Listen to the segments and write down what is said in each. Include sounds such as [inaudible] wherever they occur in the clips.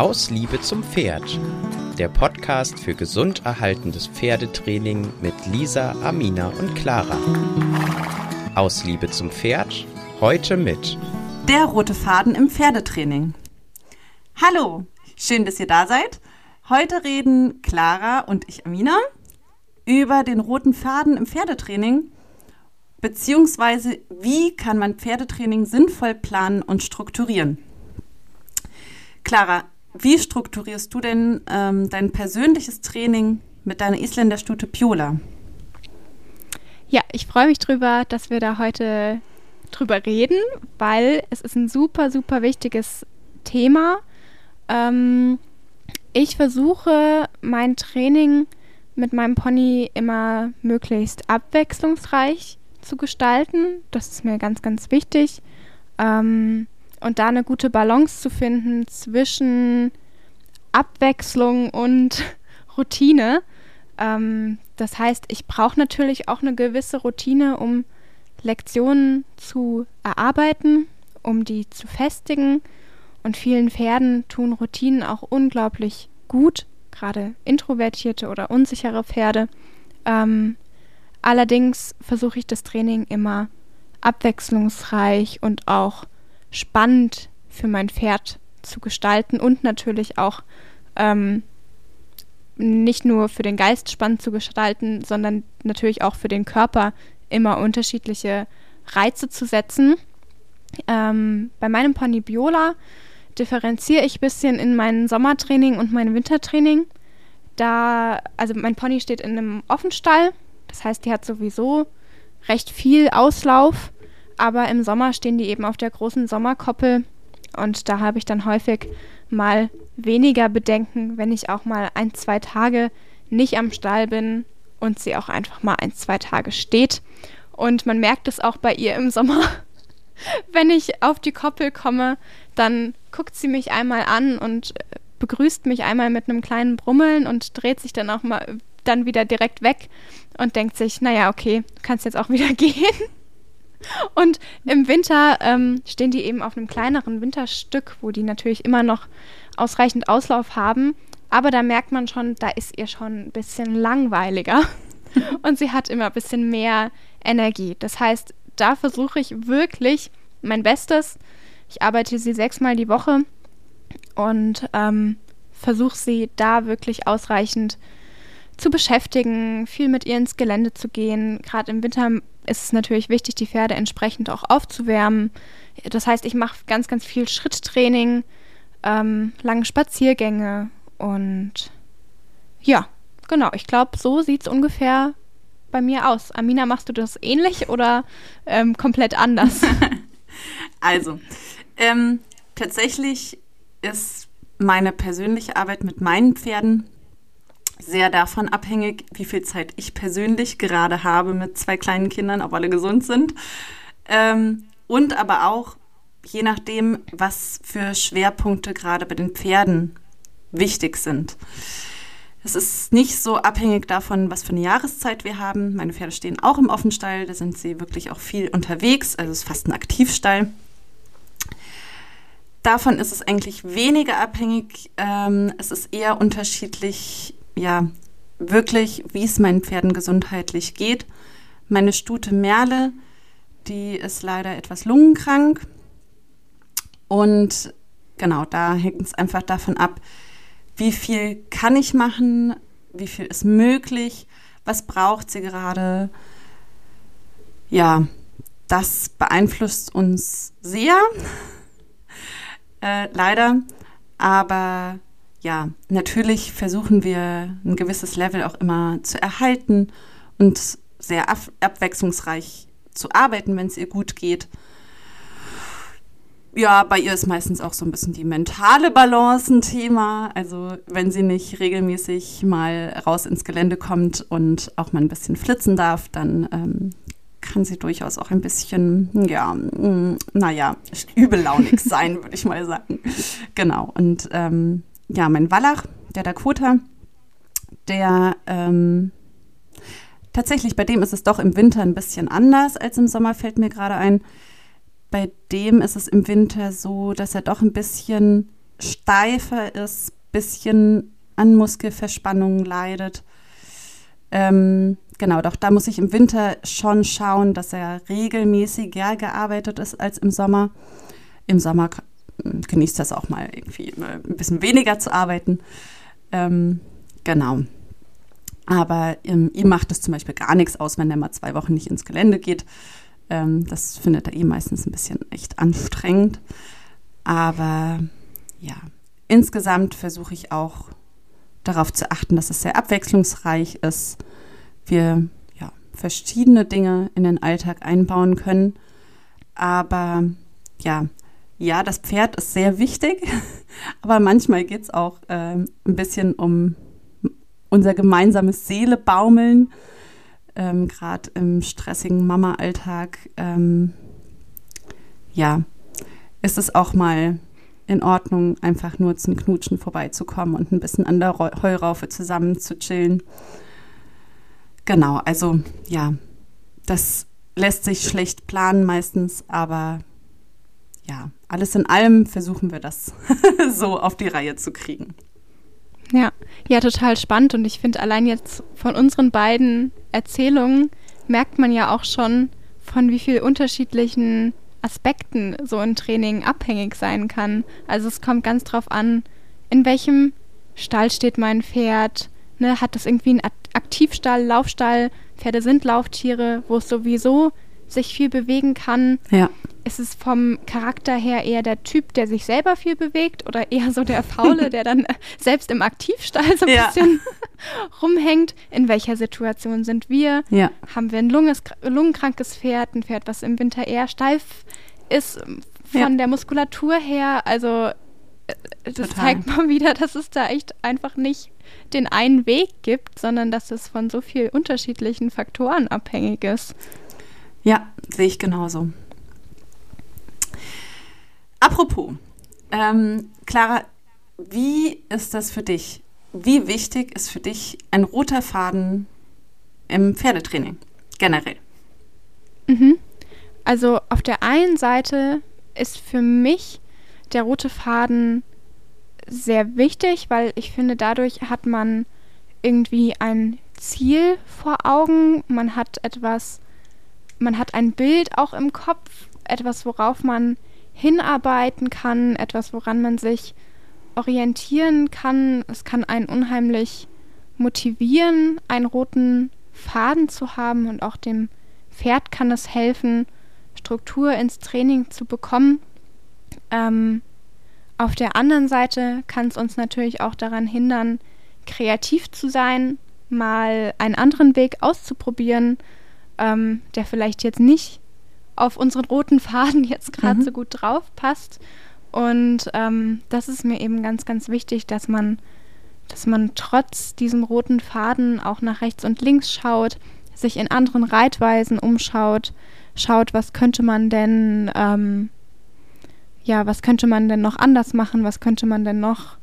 Aus Liebe zum Pferd. Der Podcast für gesund erhaltendes Pferdetraining mit Lisa, Amina und Clara. Aus Liebe zum Pferd. Heute mit Der rote Faden im Pferdetraining. Hallo, schön, dass ihr da seid. Heute reden Clara und ich, Amina, über den roten Faden im Pferdetraining, beziehungsweise wie kann man Pferdetraining sinnvoll planen und strukturieren. Clara, wie strukturierst du denn ähm, dein persönliches Training mit deiner Isländerstute Piola? Ja, ich freue mich drüber, dass wir da heute drüber reden, weil es ist ein super, super wichtiges Thema. Ähm, ich versuche mein Training mit meinem Pony immer möglichst abwechslungsreich zu gestalten. Das ist mir ganz, ganz wichtig. Ähm, und da eine gute Balance zu finden zwischen Abwechslung und [laughs] Routine. Ähm, das heißt, ich brauche natürlich auch eine gewisse Routine, um Lektionen zu erarbeiten, um die zu festigen. Und vielen Pferden tun Routinen auch unglaublich gut, gerade introvertierte oder unsichere Pferde. Ähm, allerdings versuche ich das Training immer abwechslungsreich und auch spannend für mein Pferd zu gestalten und natürlich auch ähm, nicht nur für den Geist spannend zu gestalten, sondern natürlich auch für den Körper immer unterschiedliche Reize zu setzen. Ähm, bei meinem Pony Biola differenziere ich ein bisschen in meinem Sommertraining und meinem Wintertraining. Da, also mein Pony steht in einem Offenstall, das heißt, die hat sowieso recht viel Auslauf aber im Sommer stehen die eben auf der großen Sommerkoppel und da habe ich dann häufig mal weniger Bedenken, wenn ich auch mal ein, zwei Tage nicht am Stall bin und sie auch einfach mal ein, zwei Tage steht. Und man merkt es auch bei ihr im Sommer. [laughs] wenn ich auf die Koppel komme, dann guckt sie mich einmal an und äh, begrüßt mich einmal mit einem kleinen Brummeln und dreht sich dann auch mal dann wieder direkt weg und denkt sich, naja, okay, du kannst jetzt auch [laughs] wieder gehen. Und im Winter ähm, stehen die eben auf einem kleineren Winterstück, wo die natürlich immer noch ausreichend Auslauf haben. Aber da merkt man schon, da ist ihr schon ein bisschen langweiliger. [laughs] Und sie hat immer ein bisschen mehr Energie. Das heißt, da versuche ich wirklich mein Bestes. Ich arbeite sie sechsmal die Woche und ähm, versuche sie da wirklich ausreichend zu beschäftigen, viel mit ihr ins Gelände zu gehen. Gerade im Winter ist es natürlich wichtig, die Pferde entsprechend auch aufzuwärmen. Das heißt, ich mache ganz, ganz viel Schritttraining, ähm, lange Spaziergänge und ja, genau. Ich glaube, so sieht es ungefähr bei mir aus. Amina, machst du das ähnlich oder ähm, komplett anders? [laughs] also, ähm, tatsächlich ist meine persönliche Arbeit mit meinen Pferden sehr davon abhängig, wie viel Zeit ich persönlich gerade habe mit zwei kleinen Kindern, ob alle gesund sind. Ähm, und aber auch je nachdem, was für Schwerpunkte gerade bei den Pferden wichtig sind. Es ist nicht so abhängig davon, was für eine Jahreszeit wir haben. Meine Pferde stehen auch im Offenstall, da sind sie wirklich auch viel unterwegs, also es ist fast ein Aktivstall. Davon ist es eigentlich weniger abhängig. Ähm, es ist eher unterschiedlich, ja, wirklich, wie es meinen Pferden gesundheitlich geht. Meine Stute Merle, die ist leider etwas lungenkrank. Und genau, da hängt es einfach davon ab, wie viel kann ich machen, wie viel ist möglich, was braucht sie gerade. Ja, das beeinflusst uns sehr, [laughs] äh, leider. Aber ja, natürlich versuchen wir ein gewisses Level auch immer zu erhalten und sehr ab abwechslungsreich zu arbeiten, wenn es ihr gut geht. Ja, bei ihr ist meistens auch so ein bisschen die mentale Balance ein Thema. Also wenn sie nicht regelmäßig mal raus ins Gelände kommt und auch mal ein bisschen flitzen darf, dann ähm, kann sie durchaus auch ein bisschen, ja, mm, naja, übellaunig sein, [laughs] würde ich mal sagen. Genau. Und ähm, ja, mein Wallach, der Dakota, der ähm, tatsächlich, bei dem ist es doch im Winter ein bisschen anders als im Sommer, fällt mir gerade ein. Bei dem ist es im Winter so, dass er doch ein bisschen steifer ist, bisschen an Muskelverspannungen leidet. Ähm, genau, doch da muss ich im Winter schon schauen, dass er regelmäßiger gearbeitet ist als im Sommer. Im Sommer genießt das auch mal irgendwie ein bisschen weniger zu arbeiten. Ähm, genau. Aber ähm, ihm macht es zum Beispiel gar nichts aus, wenn er mal zwei Wochen nicht ins Gelände geht. Ähm, das findet er eh meistens ein bisschen echt anstrengend. Aber ja, insgesamt versuche ich auch darauf zu achten, dass es sehr abwechslungsreich ist. Wir ja, verschiedene Dinge in den Alltag einbauen können. Aber ja, ja, das Pferd ist sehr wichtig, [laughs] aber manchmal geht es auch äh, ein bisschen um unser gemeinsames Seelebaumeln, ähm, gerade im stressigen Mama-Alltag. Ähm, ja, ist es auch mal in Ordnung, einfach nur zum Knutschen vorbeizukommen und ein bisschen an der Heuraufe zusammen zu chillen. Genau, also ja, das lässt sich schlecht planen meistens, aber ja, alles in allem versuchen wir das [laughs] so auf die Reihe zu kriegen. Ja, ja, total spannend. Und ich finde, allein jetzt von unseren beiden Erzählungen merkt man ja auch schon, von wie vielen unterschiedlichen Aspekten so ein Training abhängig sein kann. Also es kommt ganz drauf an, in welchem Stall steht mein Pferd, ne, hat das irgendwie einen Aktivstall, Laufstall, Pferde sind Lauftiere, wo es sowieso sich viel bewegen kann. Ja. Ist es vom Charakter her eher der Typ, der sich selber viel bewegt oder eher so der Faule, [laughs] der dann selbst im Aktivstall so ein ja. bisschen [laughs] rumhängt? In welcher Situation sind wir? Ja. Haben wir ein Lunges, lungenkrankes Pferd, ein Pferd, was im Winter eher steif ist von ja. der Muskulatur her? Also äh, das Total. zeigt mal wieder, dass es da echt einfach nicht den einen Weg gibt, sondern dass es von so vielen unterschiedlichen Faktoren abhängig ist. Ja, sehe ich genauso. Apropos, ähm, Clara, wie ist das für dich? Wie wichtig ist für dich ein roter Faden im Pferdetraining generell? Mhm. Also auf der einen Seite ist für mich der rote Faden sehr wichtig, weil ich finde, dadurch hat man irgendwie ein Ziel vor Augen, man hat etwas, man hat ein Bild auch im Kopf, etwas, worauf man hinarbeiten kann, etwas, woran man sich orientieren kann. Es kann einen unheimlich motivieren, einen roten Faden zu haben und auch dem Pferd kann es helfen, Struktur ins Training zu bekommen. Ähm, auf der anderen Seite kann es uns natürlich auch daran hindern, kreativ zu sein, mal einen anderen Weg auszuprobieren, ähm, der vielleicht jetzt nicht auf unseren roten Faden jetzt gerade mhm. so gut drauf passt. Und ähm, das ist mir eben ganz, ganz wichtig, dass man, dass man trotz diesem roten Faden auch nach rechts und links schaut, sich in anderen Reitweisen umschaut, schaut, was könnte man denn, ähm, ja, was könnte man denn noch anders machen, was könnte man denn noch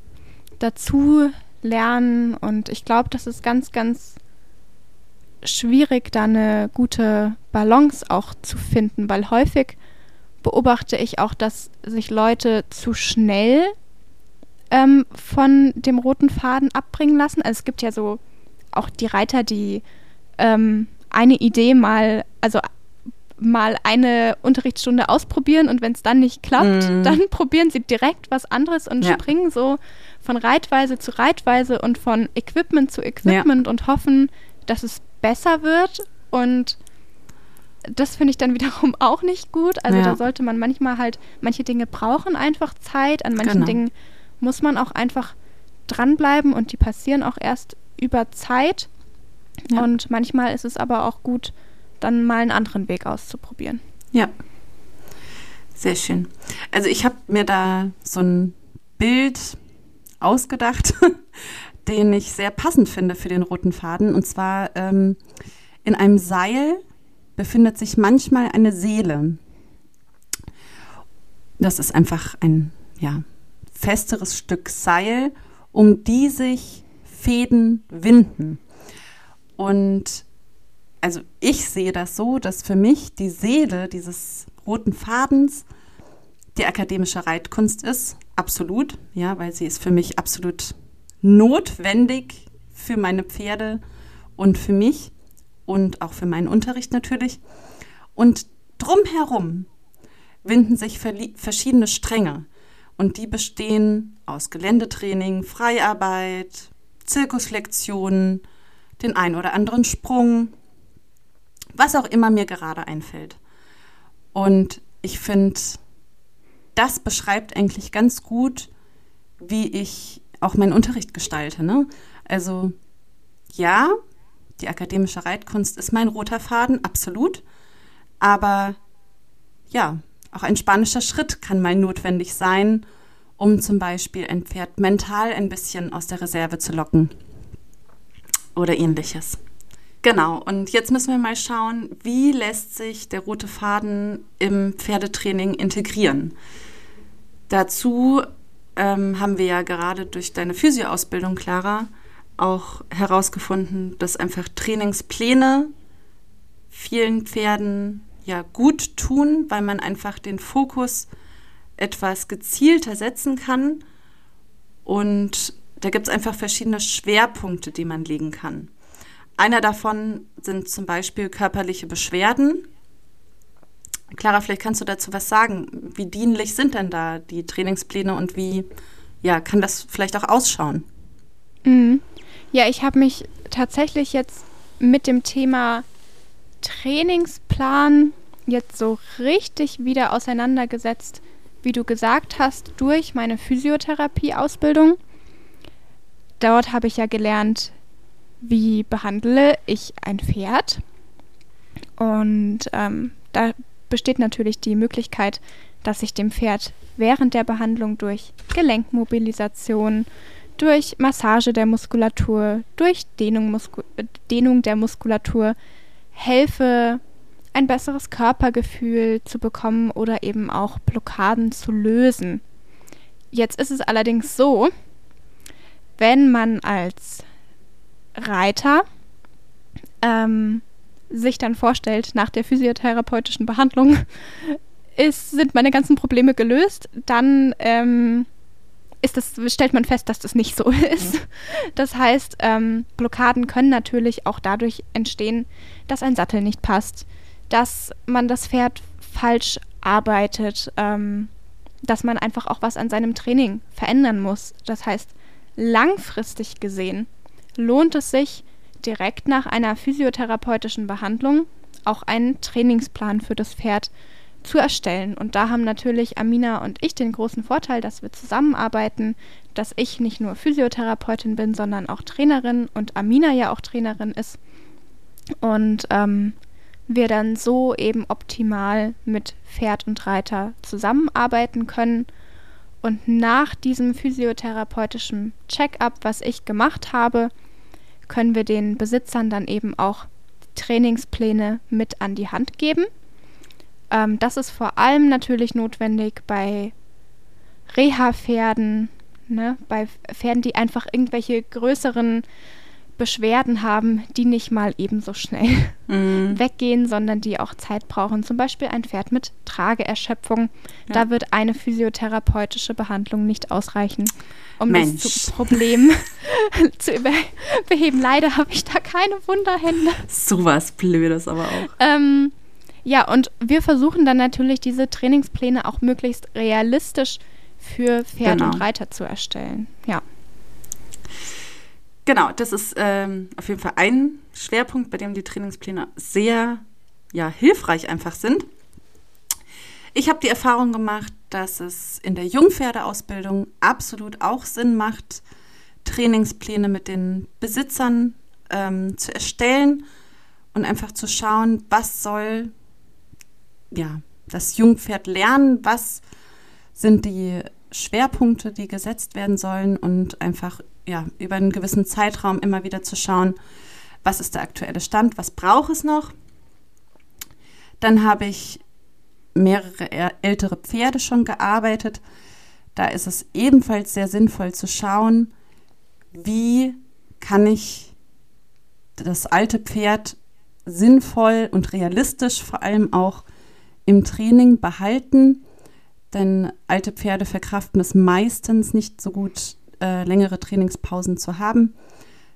dazu lernen. Und ich glaube, das ist ganz, ganz schwierig, da eine gute Balance auch zu finden, weil häufig beobachte ich auch, dass sich Leute zu schnell ähm, von dem roten Faden abbringen lassen. Also es gibt ja so auch die Reiter, die ähm, eine Idee mal, also mal eine Unterrichtsstunde ausprobieren und wenn es dann nicht klappt, mm. dann [laughs] probieren sie direkt was anderes und ja. springen so von Reitweise zu Reitweise und von Equipment zu Equipment ja. und hoffen, dass es besser wird. Und das finde ich dann wiederum [laughs] auch nicht gut. Also ja. da sollte man manchmal halt, manche Dinge brauchen einfach Zeit, an manchen genau. Dingen muss man auch einfach dranbleiben und die passieren auch erst über Zeit. Ja. Und manchmal ist es aber auch gut, dann mal einen anderen Weg auszuprobieren. Ja. Sehr schön. Also ich habe mir da so ein Bild ausgedacht, [laughs] den ich sehr passend finde für den roten Faden. Und zwar ähm, in einem Seil befindet sich manchmal eine Seele. Das ist einfach ein ja, festeres Stück Seil, um die sich Fäden winden. Und also ich sehe das so, dass für mich die Seele dieses roten Fadens die akademische Reitkunst ist absolut, ja, weil sie ist für mich absolut notwendig für meine Pferde und für mich und auch für meinen Unterricht natürlich. Und drumherum winden sich verschiedene Stränge und die bestehen aus Geländetraining, Freiarbeit, Zirkuslektionen, den ein oder anderen Sprung, was auch immer mir gerade einfällt. Und ich finde, das beschreibt eigentlich ganz gut, wie ich auch meinen Unterricht gestalte. Ne? Also ja, die akademische Reitkunst ist mein roter Faden, absolut. Aber ja, auch ein spanischer Schritt kann mal notwendig sein, um zum Beispiel ein Pferd mental ein bisschen aus der Reserve zu locken oder ähnliches. Genau, und jetzt müssen wir mal schauen, wie lässt sich der rote Faden im Pferdetraining integrieren. Dazu ähm, haben wir ja gerade durch deine Physioausbildung, Clara, auch herausgefunden, dass einfach Trainingspläne vielen Pferden ja gut tun, weil man einfach den Fokus etwas gezielter setzen kann. Und da gibt es einfach verschiedene Schwerpunkte, die man legen kann. Einer davon sind zum Beispiel körperliche Beschwerden. Clara, vielleicht kannst du dazu was sagen. Wie dienlich sind denn da die Trainingspläne und wie ja, kann das vielleicht auch ausschauen? Mhm. Ja, ich habe mich tatsächlich jetzt mit dem Thema Trainingsplan jetzt so richtig wieder auseinandergesetzt, wie du gesagt hast, durch meine Physiotherapie-Ausbildung. Dort habe ich ja gelernt, wie behandle ich ein Pferd. Und ähm, da besteht natürlich die Möglichkeit, dass ich dem Pferd während der Behandlung durch Gelenkmobilisation, durch Massage der Muskulatur, durch Dehnung, Musku Dehnung der Muskulatur helfe, ein besseres Körpergefühl zu bekommen oder eben auch Blockaden zu lösen. Jetzt ist es allerdings so, wenn man als Reiter ähm, sich dann vorstellt, nach der physiotherapeutischen Behandlung ist, sind meine ganzen Probleme gelöst, dann ähm, ist das, stellt man fest, dass das nicht so [laughs] ist. Das heißt, ähm, Blockaden können natürlich auch dadurch entstehen, dass ein Sattel nicht passt, dass man das Pferd falsch arbeitet, ähm, dass man einfach auch was an seinem Training verändern muss. Das heißt, langfristig gesehen lohnt es sich, direkt nach einer physiotherapeutischen Behandlung auch einen Trainingsplan für das Pferd zu erstellen. Und da haben natürlich Amina und ich den großen Vorteil, dass wir zusammenarbeiten, dass ich nicht nur Physiotherapeutin bin, sondern auch Trainerin und Amina ja auch Trainerin ist. Und ähm, wir dann so eben optimal mit Pferd und Reiter zusammenarbeiten können. Und nach diesem physiotherapeutischen Check-up, was ich gemacht habe, können wir den Besitzern dann eben auch Trainingspläne mit an die Hand geben. Ähm, das ist vor allem natürlich notwendig bei Reha-Pferden, ne? bei Pferden, die einfach irgendwelche größeren Beschwerden haben, die nicht mal ebenso schnell [laughs] mhm. weggehen, sondern die auch Zeit brauchen. Zum Beispiel ein Pferd mit Trageerschöpfung. Ja. Da wird eine physiotherapeutische Behandlung nicht ausreichen, um Mensch. das Problem [laughs] zu beheben. Leider habe ich da keine Wunderhände. Sowas Blödes aber auch. Ähm, ja, und wir versuchen dann natürlich diese Trainingspläne auch möglichst realistisch für Pferd genau. und Reiter zu erstellen. Ja. Genau, das ist ähm, auf jeden Fall ein Schwerpunkt, bei dem die Trainingspläne sehr ja, hilfreich einfach sind. Ich habe die Erfahrung gemacht, dass es in der Jungpferdeausbildung absolut auch Sinn macht, Trainingspläne mit den Besitzern ähm, zu erstellen und einfach zu schauen, was soll ja, das Jungpferd lernen, was sind die Schwerpunkte, die gesetzt werden sollen und einfach ja, über einen gewissen Zeitraum immer wieder zu schauen, was ist der aktuelle Stand, was braucht es noch. Dann habe ich mehrere ältere Pferde schon gearbeitet. Da ist es ebenfalls sehr sinnvoll zu schauen, wie kann ich das alte Pferd sinnvoll und realistisch vor allem auch im Training behalten, denn alte Pferde verkraften es meistens nicht so gut, äh, längere Trainingspausen zu haben.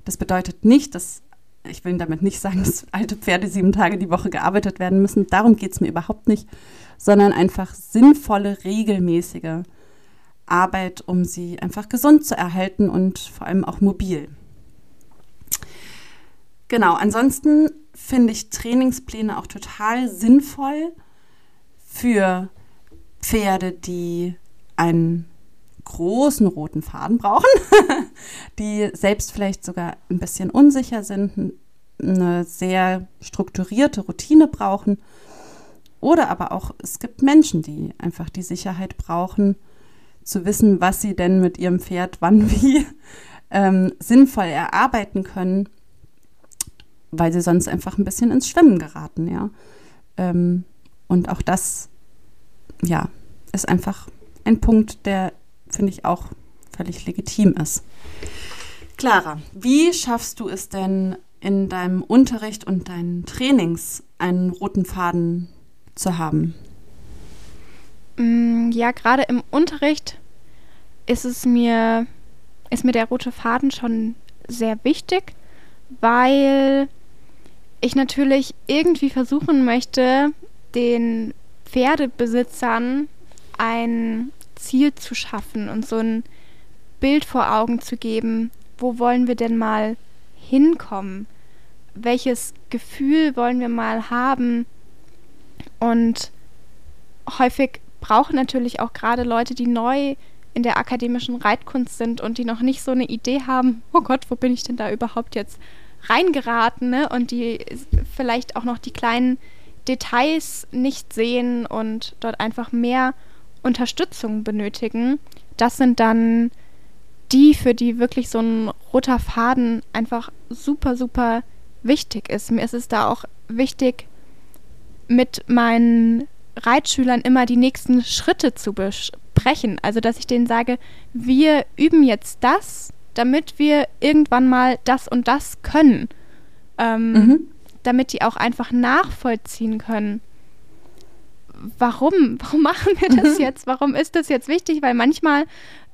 Das bedeutet nicht, dass ich will damit nicht sagen, [laughs] dass alte Pferde sieben Tage die Woche gearbeitet werden müssen. Darum geht es mir überhaupt nicht, sondern einfach sinnvolle, regelmäßige Arbeit, um sie einfach gesund zu erhalten und vor allem auch mobil. Genau, ansonsten finde ich Trainingspläne auch total sinnvoll für Pferde, die einen großen roten Faden brauchen, [laughs] die selbst vielleicht sogar ein bisschen unsicher sind, eine sehr strukturierte Routine brauchen. Oder aber auch, es gibt Menschen, die einfach die Sicherheit brauchen, zu wissen, was sie denn mit ihrem Pferd wann [laughs] wie ähm, sinnvoll erarbeiten können, weil sie sonst einfach ein bisschen ins Schwimmen geraten, ja. Ähm, und auch das, ja, ist einfach ein Punkt, der finde ich auch völlig legitim ist. Clara, wie schaffst du es denn in deinem Unterricht und deinen Trainings einen roten Faden zu haben? Mm, ja, gerade im Unterricht ist es mir, ist mir der rote Faden schon sehr wichtig, weil ich natürlich irgendwie versuchen möchte, den Pferdebesitzern ein Ziel zu schaffen und so ein Bild vor Augen zu geben, wo wollen wir denn mal hinkommen? Welches Gefühl wollen wir mal haben? Und häufig brauchen natürlich auch gerade Leute, die neu in der akademischen Reitkunst sind und die noch nicht so eine Idee haben, oh Gott, wo bin ich denn da überhaupt jetzt reingeraten, ne? Und die vielleicht auch noch die kleinen Details nicht sehen und dort einfach mehr Unterstützung benötigen, das sind dann die, für die wirklich so ein roter Faden einfach super, super wichtig ist. Mir ist es da auch wichtig, mit meinen Reitschülern immer die nächsten Schritte zu besprechen. Also, dass ich denen sage, wir üben jetzt das, damit wir irgendwann mal das und das können. Ähm, mhm. Damit die auch einfach nachvollziehen können, warum? Warum [laughs] machen wir das [laughs] jetzt? Warum ist das jetzt wichtig? Weil manchmal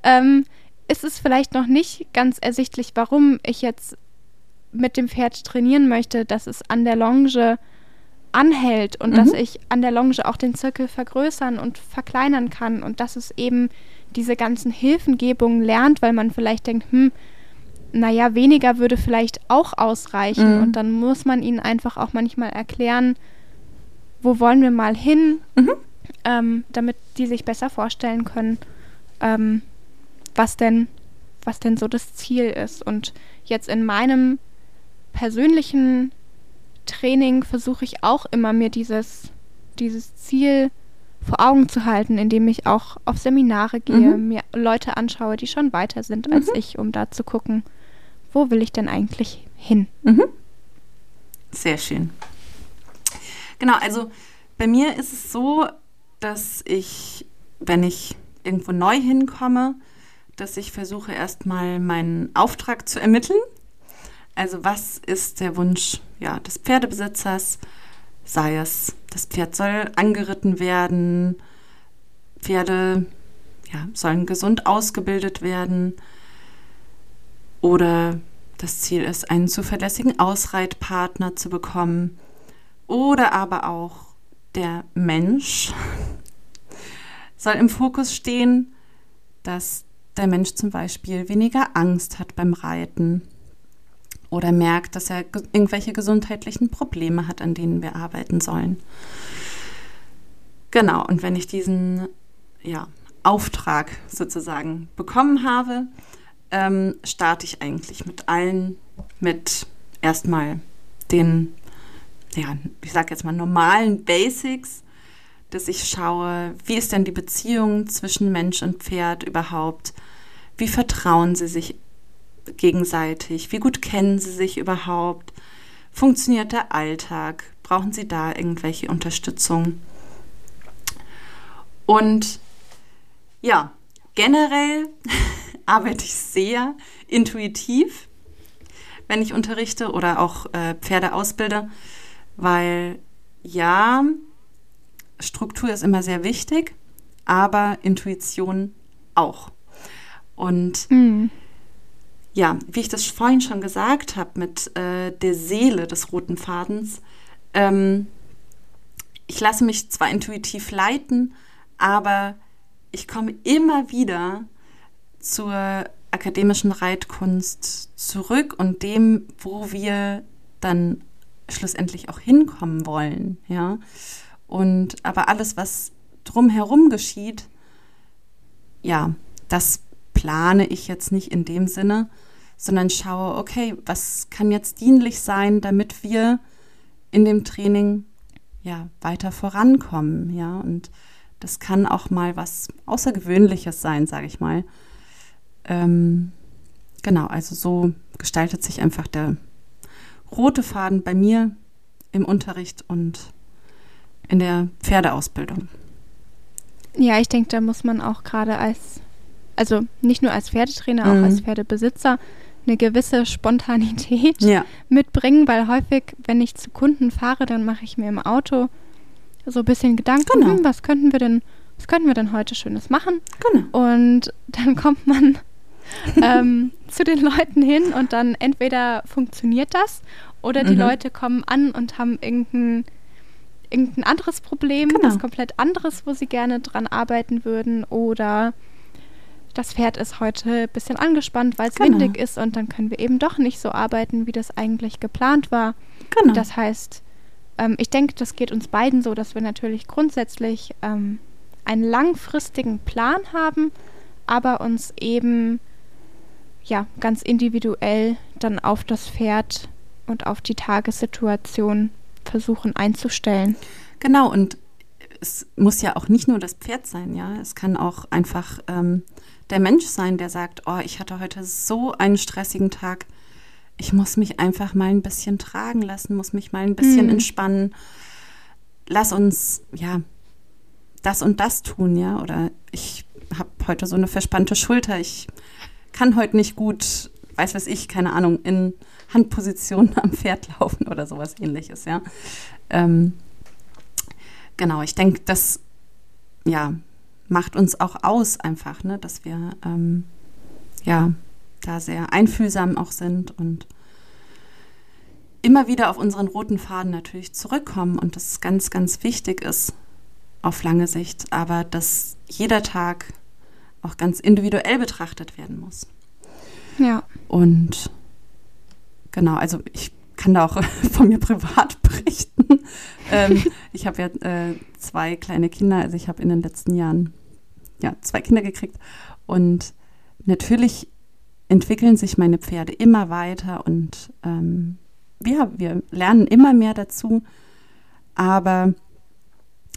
ähm, ist es vielleicht noch nicht ganz ersichtlich, warum ich jetzt mit dem Pferd trainieren möchte, dass es an der Longe anhält und mhm. dass ich an der Longe auch den Zirkel vergrößern und verkleinern kann und dass es eben diese ganzen Hilfengebungen lernt, weil man vielleicht denkt, hm, naja, weniger würde vielleicht auch ausreichen. Mhm. Und dann muss man ihnen einfach auch manchmal erklären, wo wollen wir mal hin, mhm. ähm, damit die sich besser vorstellen können, ähm, was denn, was denn so das Ziel ist. Und jetzt in meinem persönlichen Training versuche ich auch immer mir dieses, dieses Ziel vor Augen zu halten, indem ich auch auf Seminare gehe, mhm. mir Leute anschaue, die schon weiter sind mhm. als ich, um da zu gucken, wo will ich denn eigentlich hin. Mhm. Sehr schön. Genau, also bei mir ist es so, dass ich, wenn ich irgendwo neu hinkomme, dass ich versuche erstmal meinen Auftrag zu ermitteln. Also was ist der Wunsch ja, des Pferdebesitzers? Sei es, das Pferd soll angeritten werden, Pferde ja, sollen gesund ausgebildet werden oder das Ziel ist, einen zuverlässigen Ausreitpartner zu bekommen oder aber auch der Mensch [laughs] soll im Fokus stehen, dass der Mensch zum Beispiel weniger Angst hat beim Reiten oder merkt, dass er irgendwelche gesundheitlichen Probleme hat, an denen wir arbeiten sollen. Genau, und wenn ich diesen ja, Auftrag sozusagen bekommen habe, ähm, starte ich eigentlich mit allen, mit erstmal den ja, ich sage jetzt mal, normalen Basics, dass ich schaue, wie ist denn die Beziehung zwischen Mensch und Pferd überhaupt? Wie vertrauen sie sich gegenseitig? Wie gut kennen sie sich überhaupt? Funktioniert der Alltag? Brauchen sie da irgendwelche Unterstützung? Und ja, generell arbeite ich sehr intuitiv, wenn ich unterrichte oder auch äh, Pferde ausbilde weil ja, Struktur ist immer sehr wichtig, aber Intuition auch. Und mhm. ja, wie ich das vorhin schon gesagt habe mit äh, der Seele des roten Fadens, ähm, ich lasse mich zwar intuitiv leiten, aber ich komme immer wieder zur akademischen Reitkunst zurück und dem, wo wir dann schlussendlich auch hinkommen wollen, ja. Und aber alles, was drumherum geschieht, ja, das plane ich jetzt nicht in dem Sinne, sondern schaue, okay, was kann jetzt dienlich sein, damit wir in dem Training ja weiter vorankommen, ja. Und das kann auch mal was Außergewöhnliches sein, sage ich mal. Ähm, genau, also so gestaltet sich einfach der rote Faden bei mir im Unterricht und in der Pferdeausbildung. Ja, ich denke, da muss man auch gerade als, also nicht nur als Pferdetrainer, mhm. auch als Pferdebesitzer eine gewisse Spontanität ja. mitbringen, weil häufig, wenn ich zu Kunden fahre, dann mache ich mir im Auto so ein bisschen Gedanken, genau. hm, was könnten wir denn, was könnten wir denn heute Schönes machen? Genau. Und dann kommt man ähm, zu den Leuten hin und dann entweder funktioniert das oder die mhm. Leute kommen an und haben irgendein, irgendein anderes Problem, genau. was komplett anderes, wo sie gerne dran arbeiten würden oder das Pferd ist heute ein bisschen angespannt, weil es genau. windig ist und dann können wir eben doch nicht so arbeiten, wie das eigentlich geplant war. Genau. Das heißt, ähm, ich denke, das geht uns beiden so, dass wir natürlich grundsätzlich ähm, einen langfristigen Plan haben, aber uns eben ja ganz individuell dann auf das Pferd und auf die Tagessituation versuchen einzustellen. Genau, und es muss ja auch nicht nur das Pferd sein, ja. Es kann auch einfach ähm, der Mensch sein, der sagt, oh, ich hatte heute so einen stressigen Tag. Ich muss mich einfach mal ein bisschen tragen lassen, muss mich mal ein bisschen mhm. entspannen. Lass uns, ja, das und das tun, ja. Oder ich habe heute so eine verspannte Schulter. Ich kann heute nicht gut, weiß was ich, keine Ahnung, in Handposition am Pferd laufen oder sowas ähnliches, ja. Ähm, genau, ich denke, das ja, macht uns auch aus einfach, ne, dass wir ähm, ja da sehr einfühlsam auch sind und immer wieder auf unseren roten Faden natürlich zurückkommen und das ganz, ganz wichtig ist auf lange Sicht, aber dass jeder Tag auch ganz individuell betrachtet werden muss. Ja. Und genau, also ich kann da auch [laughs] von mir privat [laughs] berichten. ähm, ich habe ja äh, zwei kleine Kinder, also ich habe in den letzten Jahren ja zwei Kinder gekriegt und natürlich entwickeln sich meine Pferde immer weiter und ähm, ja, wir lernen immer mehr dazu, aber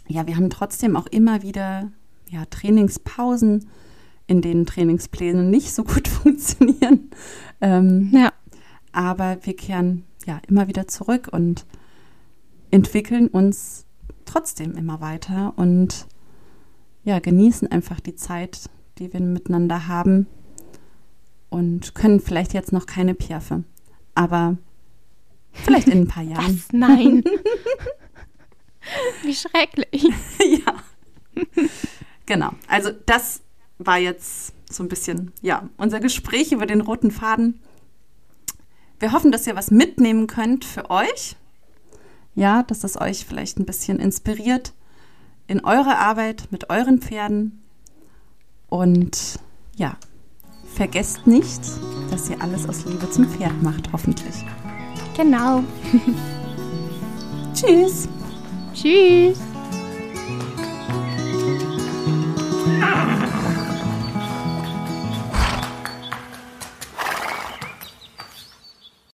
ja, wir haben trotzdem auch immer wieder ja, Trainingspausen in denen Trainingspläne nicht so gut [laughs] funktionieren. Ähm, ja. Aber wir kehren ja immer wieder zurück und entwickeln uns trotzdem immer weiter und ja, genießen einfach die Zeit, die wir miteinander haben und können vielleicht jetzt noch keine Pierfe, aber vielleicht in ein paar [laughs] Jahren. Was? Nein. [laughs] Wie schrecklich. ja. Genau. Also das war jetzt so ein bisschen, ja, unser Gespräch über den roten Faden. Wir hoffen, dass ihr was mitnehmen könnt für euch. Ja, dass es euch vielleicht ein bisschen inspiriert in eurer Arbeit mit euren Pferden. Und ja, vergesst nicht, dass ihr alles aus Liebe zum Pferd macht, hoffentlich. Genau. [laughs] [laughs] Tschüss. Tschüss.